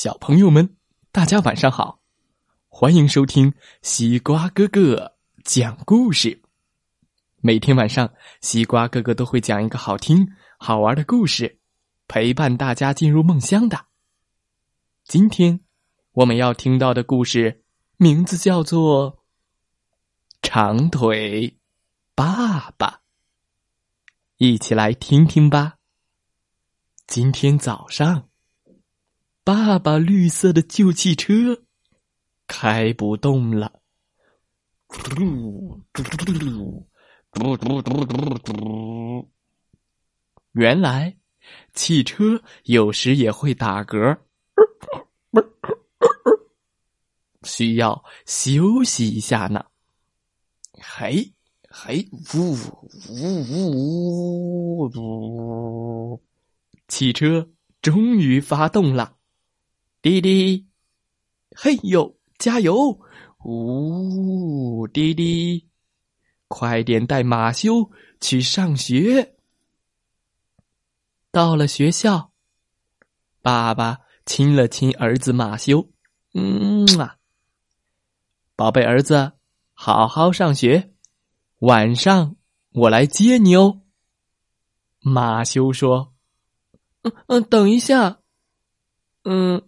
小朋友们，大家晚上好，欢迎收听西瓜哥哥讲故事。每天晚上，西瓜哥哥都会讲一个好听、好玩的故事，陪伴大家进入梦乡的。今天我们要听到的故事名字叫做《长腿爸爸》，一起来听听吧。今天早上，爸爸绿色的旧汽车开不动了。原来，汽车有时也会打嗝，需要休息一下呢。嘿，嘿，呜呜呜呜！汽车终于发动了，滴滴，嘿呦，加油！呜，滴滴，快点带马修去上学。到了学校，爸爸亲了亲儿子马修，嗯啊，宝贝儿子，好好上学，晚上我来接你哦。马修说。嗯嗯，等一下，嗯，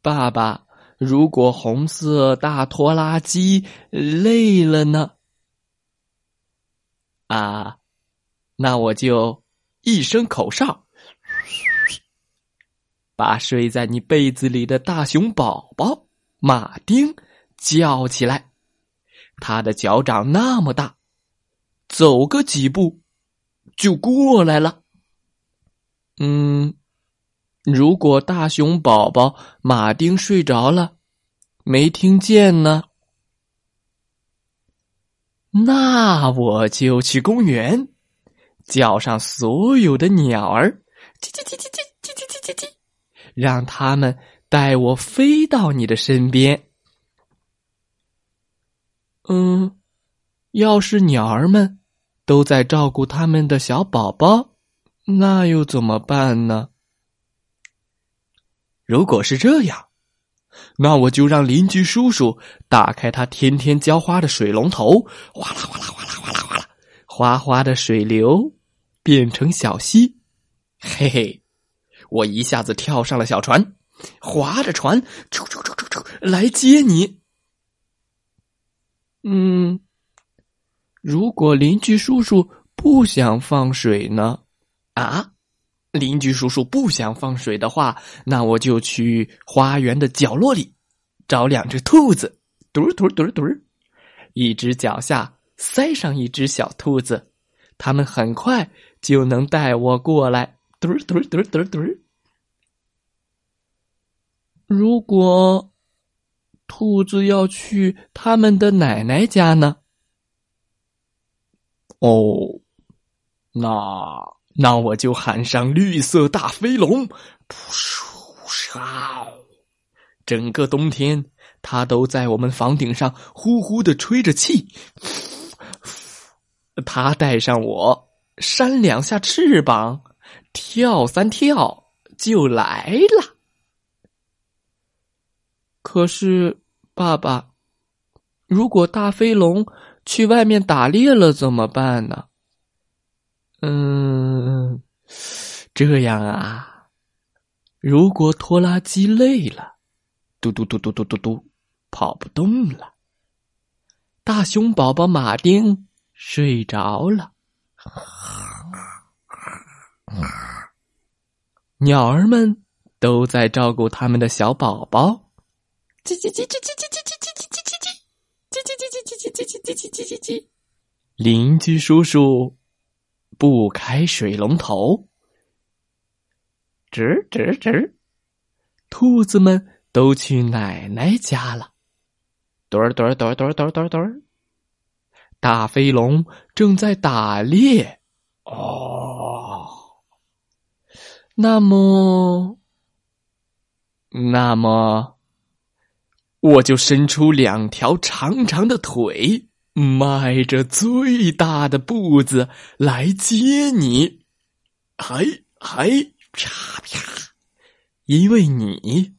爸爸，如果红色大拖拉机累了呢？啊，那我就一声口哨，把睡在你被子里的大熊宝宝马丁叫起来。他的脚掌那么大，走个几步。就过来了。嗯，如果大熊宝宝马丁睡着了，没听见呢，那我就去公园，叫上所有的鸟儿，叽叽叽叽叽叽叽叽叽，让他们带我飞到你的身边。嗯，要是鸟儿们。都在照顾他们的小宝宝，那又怎么办呢？如果是这样，那我就让邻居叔叔打开他天天浇花的水龙头，哗啦哗啦哗啦哗啦哗啦，哗哗的水流变成小溪。嘿嘿，我一下子跳上了小船，划着船，啾啾啾啾啾，来接你。嗯。如果邻居叔叔不想放水呢？啊，邻居叔叔不想放水的话，那我就去花园的角落里找两只兔子，嘟嘟嘟嘟，一只脚下塞上一只小兔子，他们很快就能带我过来，嘟嘟嘟嘟嘟。如果兔子要去他们的奶奶家呢？哦，那那我就喊上绿色大飞龙，噗哧唰，整个冬天它都在我们房顶上呼呼的吹着气。它带上我，扇两下翅膀，跳三跳就来了。可是，爸爸，如果大飞龙……去外面打猎了怎么办呢？嗯，这样啊。如果拖拉机累了，嘟嘟嘟嘟嘟嘟嘟，跑不动了。大熊宝宝马丁睡着了，鸟儿们都在照顾他们的小宝宝。叽叽叽叽叽叽叽叽叽叽叽叽。叽叽叽叽叽叽叽叽叽叽叽叽叽！邻居叔叔不开水龙头，吱吱吱！兔子们都去奶奶家了。墩儿墩儿墩儿墩儿墩儿墩儿墩儿，大飞龙正在打猎。哦，那么，那么，我就伸出两条长长的腿，迈着最大的步子来接你。还还，啪啪，因为你。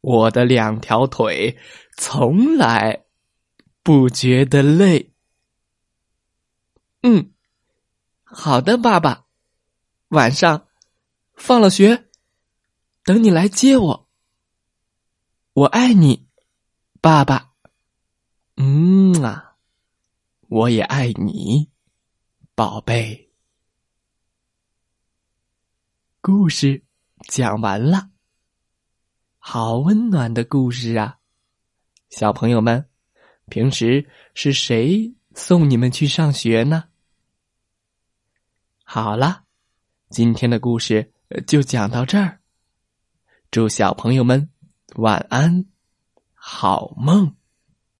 我的两条腿从来不觉得累。嗯，好的，爸爸。晚上放了学，等你来接我。我爱你，爸爸。嗯啊，我也爱你，宝贝。故事讲完了。好温暖的故事啊，小朋友们，平时是谁送你们去上学呢？好了，今天的故事就讲到这儿。祝小朋友们晚安，好梦。